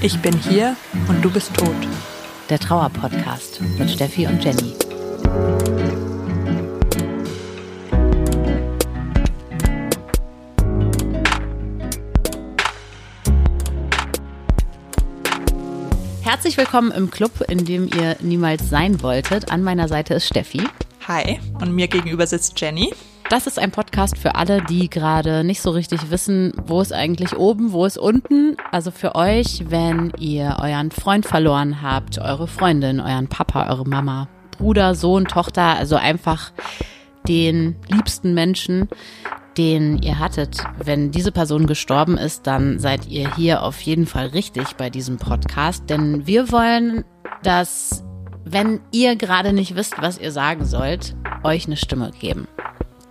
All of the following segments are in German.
Ich bin hier und du bist tot. Der Trauer-Podcast mit Steffi und Jenny. Herzlich willkommen im Club, in dem ihr niemals sein wolltet. An meiner Seite ist Steffi. Hi, und mir gegenüber sitzt Jenny. Das ist ein Podcast für alle, die gerade nicht so richtig wissen, wo ist eigentlich oben, wo ist unten. Also für euch, wenn ihr euren Freund verloren habt, eure Freundin, euren Papa, eure Mama, Bruder, Sohn, Tochter, also einfach den liebsten Menschen, den ihr hattet. Wenn diese Person gestorben ist, dann seid ihr hier auf jeden Fall richtig bei diesem Podcast, denn wir wollen, dass, wenn ihr gerade nicht wisst, was ihr sagen sollt, euch eine Stimme geben.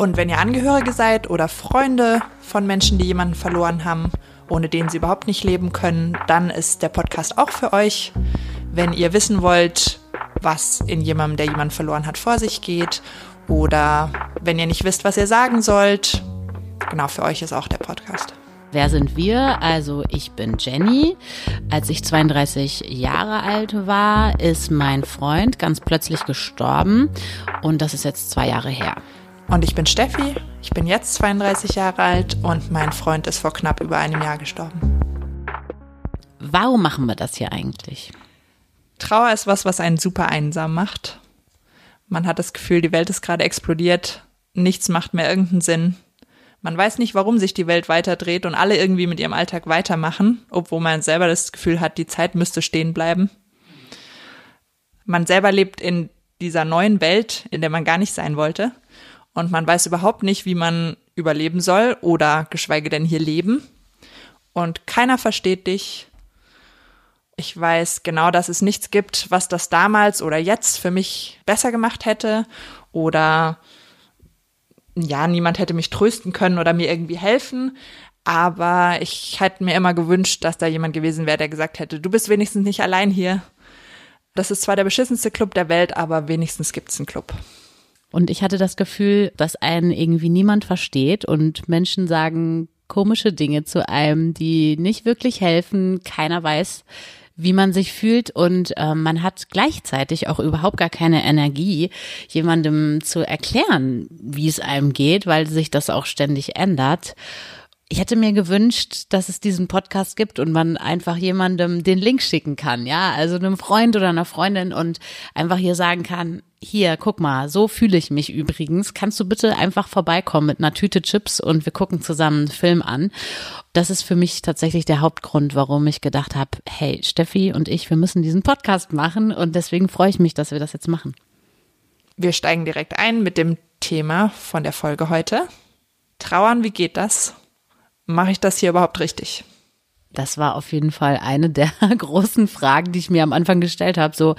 Und wenn ihr Angehörige seid oder Freunde von Menschen, die jemanden verloren haben, ohne den sie überhaupt nicht leben können, dann ist der Podcast auch für euch. Wenn ihr wissen wollt, was in jemandem, der jemanden verloren hat, vor sich geht, oder wenn ihr nicht wisst, was ihr sagen sollt, genau für euch ist auch der Podcast. Wer sind wir? Also ich bin Jenny. Als ich 32 Jahre alt war, ist mein Freund ganz plötzlich gestorben und das ist jetzt zwei Jahre her. Und ich bin Steffi, ich bin jetzt 32 Jahre alt und mein Freund ist vor knapp über einem Jahr gestorben. Warum machen wir das hier eigentlich? Trauer ist was, was einen super einsam macht. Man hat das Gefühl, die Welt ist gerade explodiert, nichts macht mehr irgendeinen Sinn. Man weiß nicht, warum sich die Welt weiterdreht und alle irgendwie mit ihrem Alltag weitermachen, obwohl man selber das Gefühl hat, die Zeit müsste stehen bleiben. Man selber lebt in dieser neuen Welt, in der man gar nicht sein wollte und man weiß überhaupt nicht, wie man überleben soll oder geschweige denn hier leben. Und keiner versteht dich. Ich weiß genau, dass es nichts gibt, was das damals oder jetzt für mich besser gemacht hätte oder ja, niemand hätte mich trösten können oder mir irgendwie helfen. Aber ich hätte mir immer gewünscht, dass da jemand gewesen wäre, der gesagt hätte, du bist wenigstens nicht allein hier. Das ist zwar der beschissenste Club der Welt, aber wenigstens gibt's einen Club. Und ich hatte das Gefühl, dass einen irgendwie niemand versteht und Menschen sagen komische Dinge zu einem, die nicht wirklich helfen. Keiner weiß, wie man sich fühlt und äh, man hat gleichzeitig auch überhaupt gar keine Energie, jemandem zu erklären, wie es einem geht, weil sich das auch ständig ändert. Ich hätte mir gewünscht, dass es diesen Podcast gibt und man einfach jemandem den Link schicken kann, ja, also einem Freund oder einer Freundin und einfach hier sagen kann, hier, guck mal, so fühle ich mich übrigens. Kannst du bitte einfach vorbeikommen mit einer Tüte Chips und wir gucken zusammen einen Film an? Das ist für mich tatsächlich der Hauptgrund, warum ich gedacht habe, hey, Steffi und ich, wir müssen diesen Podcast machen und deswegen freue ich mich, dass wir das jetzt machen. Wir steigen direkt ein mit dem Thema von der Folge heute. Trauern, wie geht das? Mache ich das hier überhaupt richtig? Das war auf jeden Fall eine der großen Fragen, die ich mir am Anfang gestellt habe. So,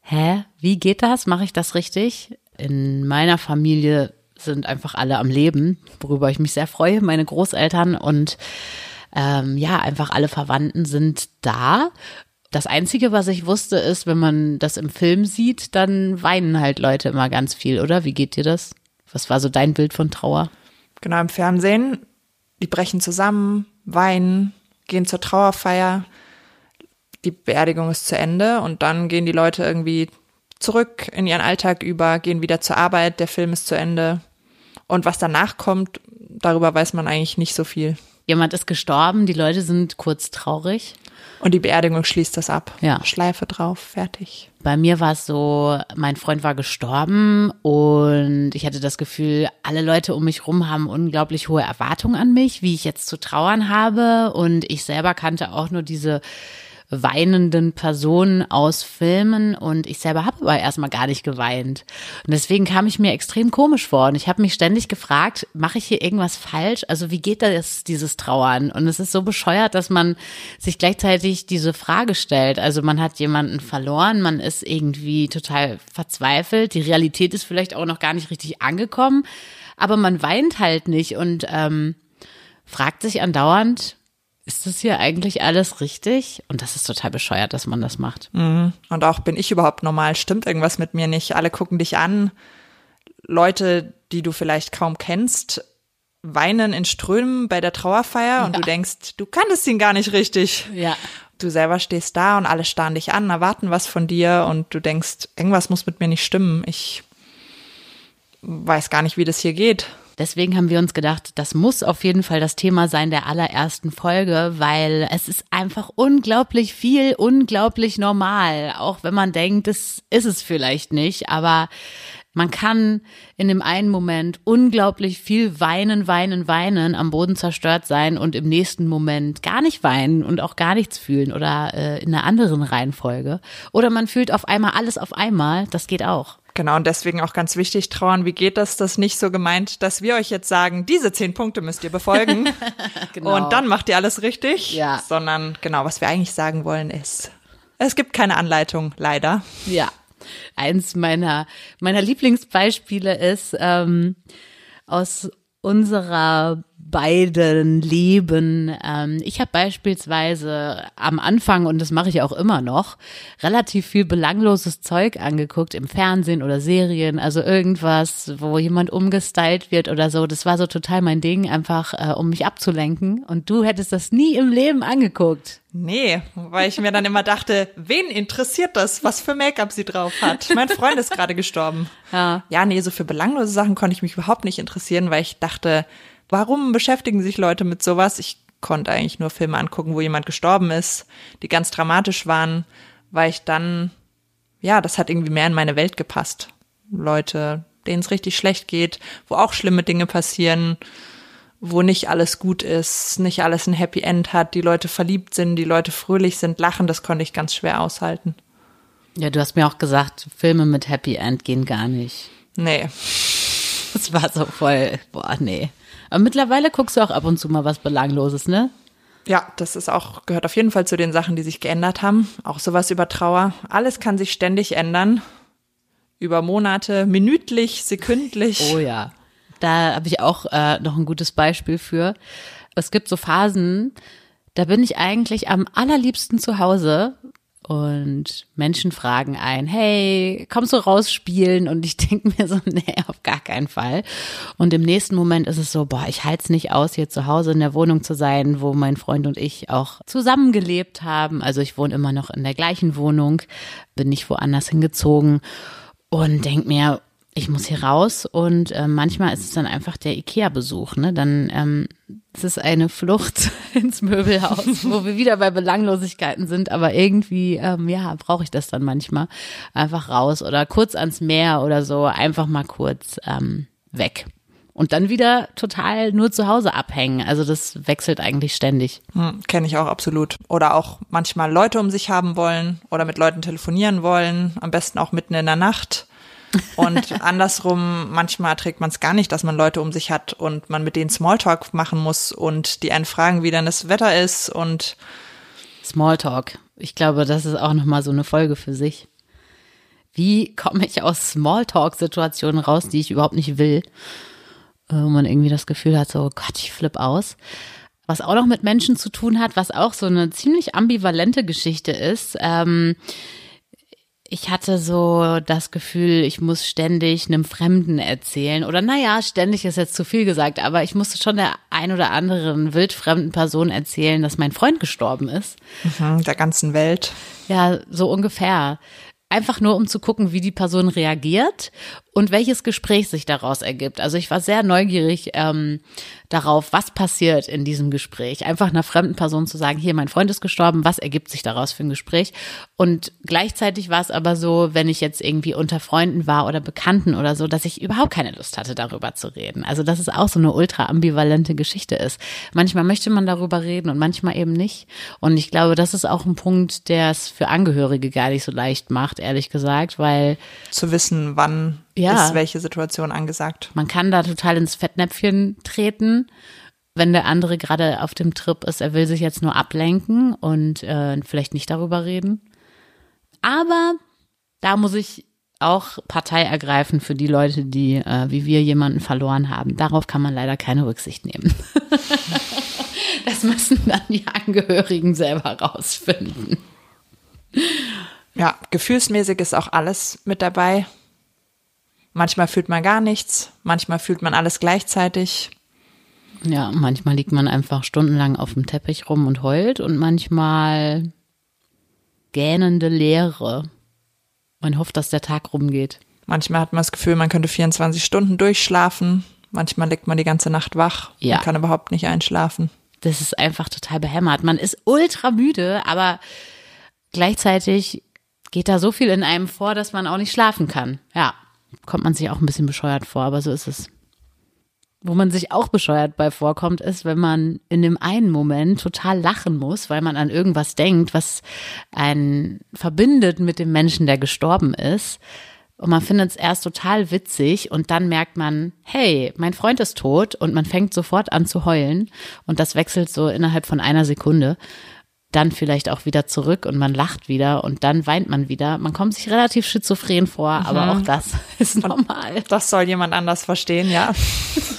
hä, wie geht das? Mache ich das richtig? In meiner Familie sind einfach alle am Leben, worüber ich mich sehr freue. Meine Großeltern und ähm, ja, einfach alle Verwandten sind da. Das Einzige, was ich wusste, ist, wenn man das im Film sieht, dann weinen halt Leute immer ganz viel, oder? Wie geht dir das? Was war so dein Bild von Trauer? Genau, im Fernsehen, die brechen zusammen, weinen, gehen zur Trauerfeier die Beerdigung ist zu Ende und dann gehen die Leute irgendwie zurück in ihren Alltag über, gehen wieder zur Arbeit, der Film ist zu Ende. Und was danach kommt, darüber weiß man eigentlich nicht so viel. Jemand ist gestorben, die Leute sind kurz traurig. Und die Beerdigung schließt das ab. Ja. Schleife drauf, fertig. Bei mir war es so, mein Freund war gestorben und ich hatte das Gefühl, alle Leute um mich rum haben unglaublich hohe Erwartungen an mich, wie ich jetzt zu trauern habe. Und ich selber kannte auch nur diese weinenden Personen aus Filmen und ich selber habe aber erstmal gar nicht geweint. Und deswegen kam ich mir extrem komisch vor und ich habe mich ständig gefragt, mache ich hier irgendwas falsch? Also wie geht das, dieses Trauern? Und es ist so bescheuert, dass man sich gleichzeitig diese Frage stellt. Also man hat jemanden verloren, man ist irgendwie total verzweifelt, die Realität ist vielleicht auch noch gar nicht richtig angekommen, aber man weint halt nicht und ähm, fragt sich andauernd, ist das hier eigentlich alles richtig? Und das ist total bescheuert, dass man das macht. Mhm. Und auch bin ich überhaupt normal? Stimmt irgendwas mit mir nicht? Alle gucken dich an. Leute, die du vielleicht kaum kennst, weinen in Strömen bei der Trauerfeier und du denkst, du kanntest ihn gar nicht richtig. Ja. Du selber stehst da und alle starren dich an, erwarten was von dir und du denkst, irgendwas muss mit mir nicht stimmen. Ich weiß gar nicht, wie das hier geht. Deswegen haben wir uns gedacht, das muss auf jeden Fall das Thema sein der allerersten Folge, weil es ist einfach unglaublich viel, unglaublich normal. Auch wenn man denkt, das ist es vielleicht nicht, aber man kann in dem einen Moment unglaublich viel weinen, weinen, weinen, am Boden zerstört sein und im nächsten Moment gar nicht weinen und auch gar nichts fühlen oder äh, in einer anderen Reihenfolge. Oder man fühlt auf einmal alles auf einmal, das geht auch. Genau, und deswegen auch ganz wichtig, trauern, wie geht das? Das nicht so gemeint, dass wir euch jetzt sagen, diese zehn Punkte müsst ihr befolgen Genau. und dann macht ihr alles richtig. Ja. Sondern genau, was wir eigentlich sagen wollen ist, es gibt keine Anleitung, leider. Ja. Eins meiner, meiner Lieblingsbeispiele ist ähm, aus unserer beiden Leben. Ähm, ich habe beispielsweise am Anfang, und das mache ich auch immer noch, relativ viel belangloses Zeug angeguckt im Fernsehen oder Serien, also irgendwas, wo jemand umgestylt wird oder so. Das war so total mein Ding, einfach äh, um mich abzulenken. Und du hättest das nie im Leben angeguckt. Nee, weil ich mir dann immer dachte, wen interessiert das, was für Make-up sie drauf hat? Mein Freund ist gerade gestorben. Ja. Ja, nee, so für belanglose Sachen konnte ich mich überhaupt nicht interessieren, weil ich dachte, warum beschäftigen sich Leute mit sowas? Ich konnte eigentlich nur Filme angucken, wo jemand gestorben ist, die ganz dramatisch waren, weil ich dann, ja, das hat irgendwie mehr in meine Welt gepasst. Leute, denen es richtig schlecht geht, wo auch schlimme Dinge passieren, wo nicht alles gut ist, nicht alles ein Happy End hat, die Leute verliebt sind, die Leute fröhlich sind, lachen, das konnte ich ganz schwer aushalten. Ja, du hast mir auch gesagt, Filme mit Happy End gehen gar nicht. Nee, Das war so voll, boah, nee. Aber mittlerweile guckst du auch ab und zu mal was Belangloses, ne? Ja, das ist auch, gehört auf jeden Fall zu den Sachen, die sich geändert haben. Auch sowas über Trauer. Alles kann sich ständig ändern. Über Monate, minütlich, sekündlich. Oh ja. Da habe ich auch äh, noch ein gutes Beispiel für. Es gibt so Phasen, da bin ich eigentlich am allerliebsten zu Hause und Menschen fragen ein, hey, kommst du raus spielen? Und ich denke mir so, nee, auf gar keinen Fall. Und im nächsten Moment ist es so, boah, ich halte es nicht aus, hier zu Hause in der Wohnung zu sein, wo mein Freund und ich auch zusammengelebt haben. Also ich wohne immer noch in der gleichen Wohnung, bin nicht woanders hingezogen und denk mir, ich muss hier raus und äh, manchmal ist es dann einfach der Ikea-Besuch, ne? Dann ähm, es ist eine Flucht ins Möbelhaus, wo wir wieder bei Belanglosigkeiten sind, aber irgendwie, ähm, ja, brauche ich das dann manchmal. Einfach raus oder kurz ans Meer oder so, einfach mal kurz ähm, weg. Und dann wieder total nur zu Hause abhängen. Also das wechselt eigentlich ständig. Hm, Kenne ich auch absolut. Oder auch manchmal Leute um sich haben wollen oder mit Leuten telefonieren wollen, am besten auch mitten in der Nacht. Und andersrum, manchmal trägt man es gar nicht, dass man Leute um sich hat und man mit denen Smalltalk machen muss und die einen fragen, wie dann das Wetter ist und Smalltalk. Ich glaube, das ist auch nochmal so eine Folge für sich. Wie komme ich aus Smalltalk-Situationen raus, die ich überhaupt nicht will? Äh, Wo man irgendwie das Gefühl hat, so Gott, ich flipp aus. Was auch noch mit Menschen zu tun hat, was auch so eine ziemlich ambivalente Geschichte ist. Ähm, ich hatte so das Gefühl, ich muss ständig einem Fremden erzählen. Oder naja, ständig ist jetzt zu viel gesagt, aber ich musste schon der ein oder anderen wildfremden Person erzählen, dass mein Freund gestorben ist. hm, der ganzen Welt. Ja, so ungefähr. Einfach nur, um zu gucken, wie die Person reagiert und welches Gespräch sich daraus ergibt. Also ich war sehr neugierig ähm, darauf, was passiert in diesem Gespräch. Einfach einer fremden Person zu sagen, hier, mein Freund ist gestorben, was ergibt sich daraus für ein Gespräch? Und gleichzeitig war es aber so, wenn ich jetzt irgendwie unter Freunden war oder Bekannten oder so, dass ich überhaupt keine Lust hatte, darüber zu reden. Also dass es auch so eine ultra ambivalente Geschichte ist. Manchmal möchte man darüber reden und manchmal eben nicht. Und ich glaube, das ist auch ein Punkt, der es für Angehörige gar nicht so leicht macht, ehrlich gesagt, weil Zu wissen, wann Ja. ist welche Situation angesagt. man kann da total ins Fettnäpfchen treten, wenn der andere gerade auf dem Trip ist, er will sich jetzt nur ablenken und äh, vielleicht nicht darüber reden. Aber da muss ich auch Partei ergreifen für die Leute, die äh, wie wir jemanden verloren haben. Darauf kann man leider keine Rücksicht nehmen. das müssen dann die Angehörigen selber rausfinden. Ja, gefühlsmäßig ist auch alles mit dabei. Manchmal fühlt man gar nichts, manchmal fühlt man alles gleichzeitig. Ja, manchmal liegt man einfach stundenlang auf dem Teppich rum und heult und manchmal gähnende Leere. Man hofft, dass der Tag rumgeht. Manchmal hat man das Gefühl, man könnte 24 Stunden durchschlafen. Manchmal liegt man die ganze Nacht wach Ja. und kann überhaupt nicht einschlafen. Das ist einfach total behämmert. Man ist ultra müde, aber gleichzeitig geht da so viel in einem vor, dass man auch nicht schlafen kann. Ja, kommt man sich auch ein bisschen bescheuert vor, aber so ist es. Wo man sich auch bescheuert bei vorkommt, ist, wenn man in dem einen Moment total lachen muss, weil man an irgendwas denkt, was einen verbindet mit dem Menschen, der gestorben ist. Und man findet es erst total witzig und dann merkt man, hey, mein Freund ist tot und man fängt sofort an zu heulen und das wechselt so innerhalb von einer Sekunde. Dann vielleicht auch wieder zurück und man lacht wieder und dann weint man wieder. Man kommt sich relativ schizophren vor, aber auch das ist normal. Das soll jemand anders verstehen, ja.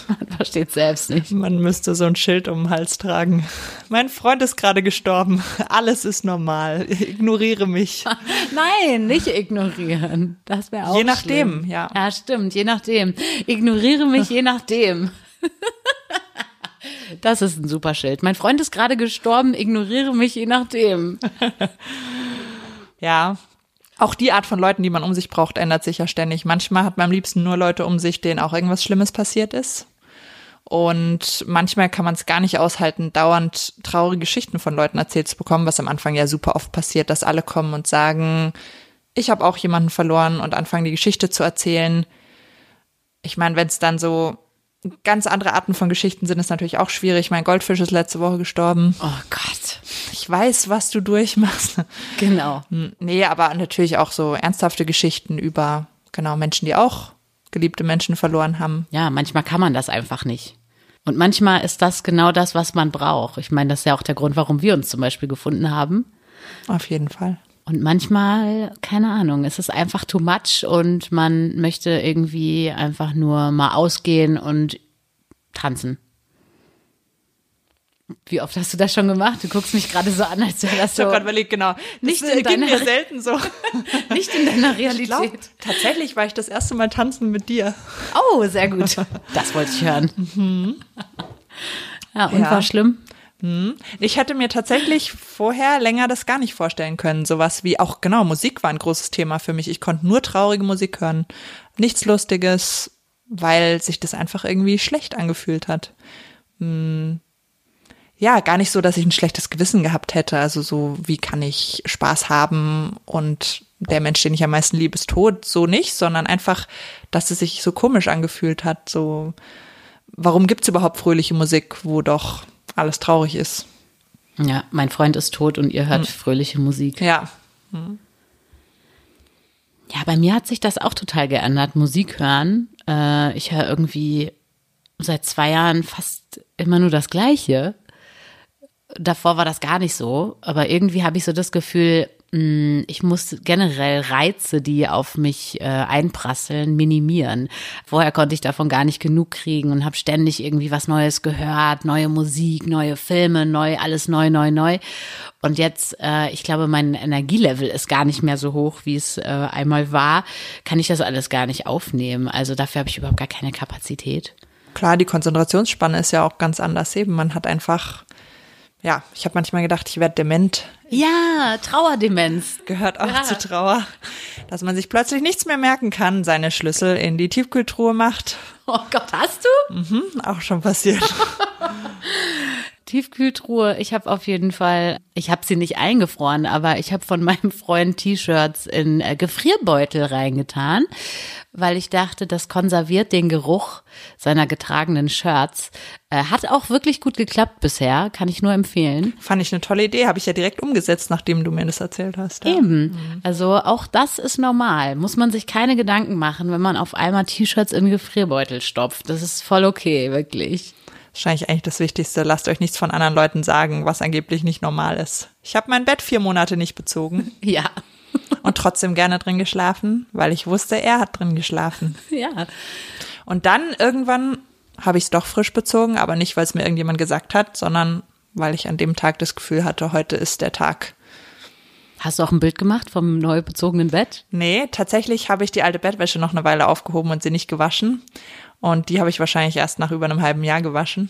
Man versteht selbst nicht. Man müsste so ein Schild um den Hals tragen. Mein Freund ist gerade gestorben. Alles ist normal. Ignoriere mich. Nein, nicht ignorieren. Das wäre auch Je nachdem, schlimm. ja. Ja, stimmt, je nachdem. Ignoriere mich je nachdem. Das ist ein super Schild. Mein Freund ist gerade gestorben, ignoriere mich je nachdem. Ja. Auch die Art von Leuten, die man um sich braucht, ändert sich ja ständig. Manchmal hat man am liebsten nur Leute um sich, denen auch irgendwas Schlimmes passiert ist. Und manchmal kann man es gar nicht aushalten, dauernd traurige Geschichten von Leuten erzählt zu bekommen, was am Anfang ja super oft passiert, dass alle kommen und sagen, ich habe auch jemanden verloren und anfangen die Geschichte zu erzählen. Ich meine, wenn es dann so ganz andere Arten von Geschichten sind, ist natürlich auch schwierig. Mein Goldfisch ist letzte Woche gestorben. Oh Gott. Ich weiß, was du durchmachst. Genau. Hm, Nee, aber natürlich auch so ernsthafte Geschichten über, genau, Menschen, die auch geliebte Menschen verloren haben. Ja, manchmal kann man das einfach nicht. Und manchmal ist das genau das, was man braucht. Ich meine, das ist ja auch der Grund, warum wir uns zum Beispiel gefunden haben. Auf jeden Fall. Und manchmal, keine Ahnung, ist es einfach too much und man möchte irgendwie einfach nur mal ausgehen und tanzen. Wie oft hast du das schon gemacht? Du guckst mich gerade so an, als wäre das Ich so habe gerade überlegt, genau. Nicht das in äh, deiner- mir selten so. nicht in deiner Ich glaub, Realität. tatsächlich war ich das erste Mal tanzen mit dir. Oh, sehr gut. Das wollte ich hören. Ja, und Ja. war schlimm? Ich hätte mir tatsächlich vorher länger das gar nicht vorstellen können. Sowas wie auch, genau, Musik war ein großes Thema für mich. Ich konnte nur traurige Musik hören. Nichts Lustiges, weil sich das einfach irgendwie schlecht angefühlt hat. Hm. Ja, gar nicht so, dass ich ein schlechtes Gewissen gehabt hätte. Also so, wie kann ich Spaß haben und der Mensch, den ich am meisten liebe, ist tot. So nicht, sondern einfach, dass es sich so komisch angefühlt hat. So, warum gibt's überhaupt fröhliche Musik, wo doch alles traurig ist? Ja, mein Freund ist tot und ihr hört fröhliche Musik. Ja, Ja, bei mir hat sich das auch total geändert. Musik hören. Äh, ich höre irgendwie seit zwei Jahren fast immer nur das Gleiche. Davor war das gar nicht so, aber irgendwie habe ich so das Gefühl, ich muss generell Reize, die auf mich äh, einprasseln, minimieren. Vorher konnte ich davon gar nicht genug kriegen und habe ständig irgendwie was Neues gehört, neue Musik, neue Filme, neu, alles neu, neu, neu. Und jetzt, äh, ich glaube, mein Energielevel ist gar nicht mehr so hoch, wie es äh, einmal war. Kann ich das alles gar nicht aufnehmen. Also dafür habe ich überhaupt gar keine Kapazität. klar, die Konzentrationsspanne ist ja auch ganz anders eben. Man hat einfach, ja, ich habe manchmal gedacht, ich werde dement. Ja, Trauerdemenz. Gehört auch Ja. zu Trauer, dass man sich plötzlich nichts mehr merken kann, seine Schlüssel in die Tiefkühltruhe macht. Oh Gott, hast du? Hm, auch schon passiert. Tiefkühltruhe. Ich habe auf jeden Fall, ich habe sie nicht eingefroren, aber ich habe von meinem Freund T-Shirts in äh, Gefrierbeutel reingetan, weil ich dachte, das konserviert den Geruch seiner getragenen Shirts. Äh, hat auch wirklich gut geklappt bisher, kann ich nur empfehlen. Fand ich eine tolle Idee, habe ich ja direkt umgesetzt, nachdem du mir das erzählt hast. Ja. Eben. Also auch das ist normal. Muss man sich keine Gedanken machen, wenn man auf einmal T-Shirts in Gefrierbeutel stopft. Das ist voll okay, wirklich. Wahrscheinlich eigentlich das Wichtigste. Lasst euch nichts von anderen Leuten sagen, was angeblich nicht normal ist. Ich habe mein Bett vier Monate nicht bezogen Ja. und trotzdem gerne drin geschlafen, weil ich wusste, er hat drin geschlafen. Ja. Und dann irgendwann habe ich es doch frisch bezogen, aber nicht, weil es mir irgendjemand gesagt hat, sondern weil ich an dem Tag das Gefühl hatte, heute ist der Tag. Hast du auch ein Bild gemacht vom neu bezogenen Bett? Nee, tatsächlich habe ich die alte Bettwäsche noch eine Weile aufgehoben und sie nicht gewaschen. Und die habe ich wahrscheinlich erst nach über einem halben Jahr gewaschen.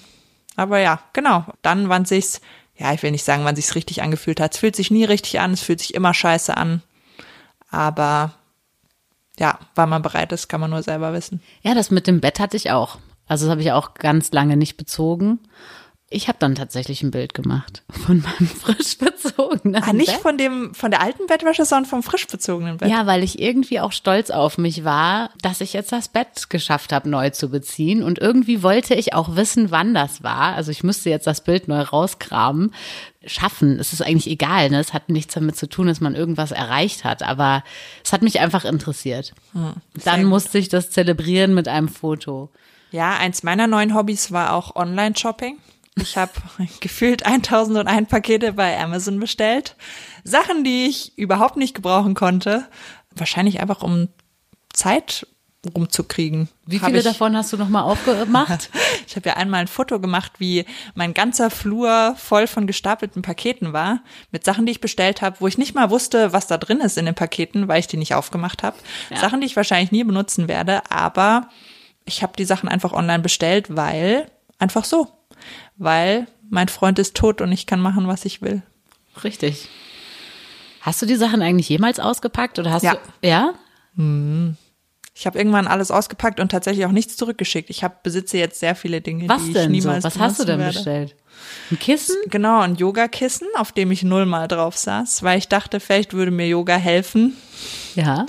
Aber ja, genau. Dann, wann sich's, ja, ich will nicht sagen, wann sich's richtig angefühlt hat. Es fühlt sich nie richtig an, es fühlt sich immer scheiße an. Aber ja, wann man bereit ist, kann man nur selber wissen. Ja, das mit dem Bett hatte ich auch. Also das habe ich auch ganz lange nicht bezogen. Ich habe dann tatsächlich ein Bild gemacht von meinem frisch bezogenen Ah, nicht Bett. von dem, von der alten Bettwäsche, sondern vom frisch bezogenen Bett. Ja, weil ich irgendwie auch stolz auf mich war, dass ich jetzt das Bett geschafft habe, neu zu beziehen. Und irgendwie wollte ich auch wissen, wann das war. Also ich müsste jetzt das Bild neu rauskramen. Schaffen, es ist eigentlich egal. Ne? Es hat nichts damit zu tun, dass man irgendwas erreicht hat. Aber es hat mich einfach interessiert. Dann gut. musste ich das zelebrieren mit einem Foto. Ja, eins meiner neuen Hobbys war auch Online-Shopping. Ich habe gefühlt 1001 Pakete bei Amazon bestellt. Sachen, die ich überhaupt nicht gebrauchen konnte. Wahrscheinlich einfach um Zeit rumzukriegen. Wie viele ich, davon hast du nochmal aufgemacht? Ich habe ja einmal ein Foto gemacht, wie mein ganzer Flur voll von gestapelten Paketen war, mit Sachen, die ich bestellt habe, wo ich nicht mal wusste, was da drin ist in den Paketen, weil ich die nicht aufgemacht habe. Ja. Sachen, die ich wahrscheinlich nie benutzen werde, aber ich habe die Sachen einfach online bestellt, weil einfach so, weil mein Freund ist tot und ich kann machen, was ich will. Richtig. Hast du die Sachen eigentlich jemals ausgepackt oder hast Ja. du? Ja. Ich habe irgendwann alles ausgepackt und tatsächlich auch nichts zurückgeschickt. Ich habe besitze jetzt sehr viele Dinge, Was die ich denn so? niemals Was hast du denn werde. bestellt? Ein Kissen? Genau, ein Yogakissen, auf dem ich nullmal drauf saß, weil ich dachte, vielleicht würde mir Yoga helfen. Ja.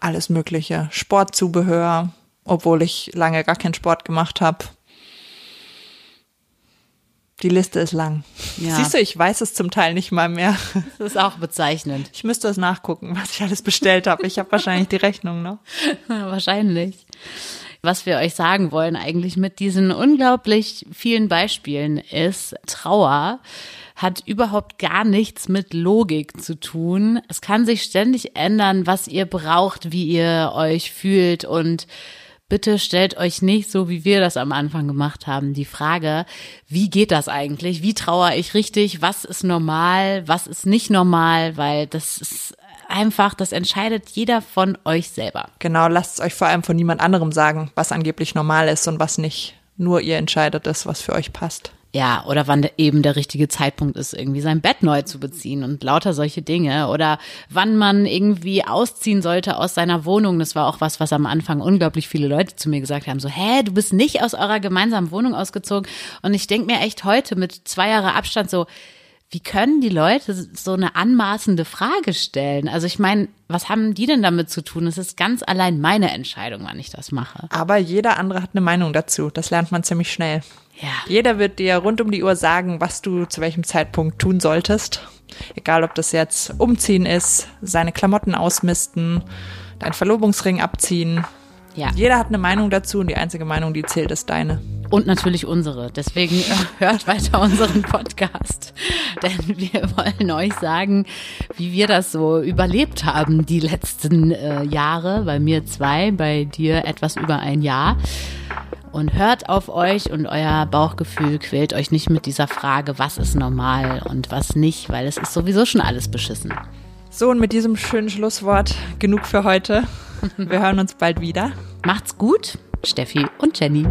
Alles Mögliche. Sportzubehör, obwohl ich lange gar keinen Sport gemacht habe. Die Liste ist lang. Ja. Siehst du, ich weiß es zum Teil nicht mal mehr. Das ist auch bezeichnend. Ich müsste es nachgucken, was ich alles bestellt habe. Ich habe wahrscheinlich die Rechnung noch. Wahrscheinlich. Was wir euch sagen wollen eigentlich mit diesen unglaublich vielen Beispielen ist, Trauer hat überhaupt gar nichts mit Logik zu tun. Es kann sich ständig ändern, was ihr braucht, wie ihr euch fühlt und Bitte stellt euch nicht so, wie wir das am Anfang gemacht haben, die Frage, wie geht das eigentlich? Wie trauere ich richtig? Was ist normal? Was ist nicht normal? Weil das ist einfach, das entscheidet jeder von euch selber. Genau, lasst es euch vor allem von niemand anderem sagen, was angeblich normal ist und was nicht. Nur ihr entscheidet es, was für euch passt. Ja, oder wann eben der richtige Zeitpunkt ist, irgendwie sein Bett neu zu beziehen und lauter solche Dinge. Oder wann man irgendwie ausziehen sollte aus seiner Wohnung. Das war auch was, was am Anfang unglaublich viele Leute zu mir gesagt haben. So, hä, du bist nicht aus eurer gemeinsamen Wohnung ausgezogen. Und ich denk mir echt heute mit zwei Jahre Abstand so, wie können die Leute so eine anmaßende Frage stellen? Also ich meine, was haben die denn damit zu tun? Es ist ganz allein meine Entscheidung, wann ich das mache. Aber jeder andere hat eine Meinung dazu. Das lernt man ziemlich schnell. Ja. Jeder wird dir rund um die Uhr sagen, was du zu welchem Zeitpunkt tun solltest. Egal, ob das jetzt umziehen ist, seine Klamotten ausmisten, dein Verlobungsring abziehen. Ja. Jeder hat eine Meinung dazu und die einzige Meinung, die zählt, ist deine. Und natürlich unsere. Deswegen hört weiter unseren Podcast. Denn wir wollen euch sagen, wie wir das so überlebt haben die letzten äh, Jahre. Bei mir zwei, bei dir etwas über ein Jahr. Und hört auf euch und euer Bauchgefühl quält euch nicht mit dieser Frage, was ist normal und was nicht, weil es ist sowieso schon alles beschissen. So, und mit diesem schönen Schlusswort genug für heute. Wir hören uns bald wieder. Macht's gut, Steffi und Jenny.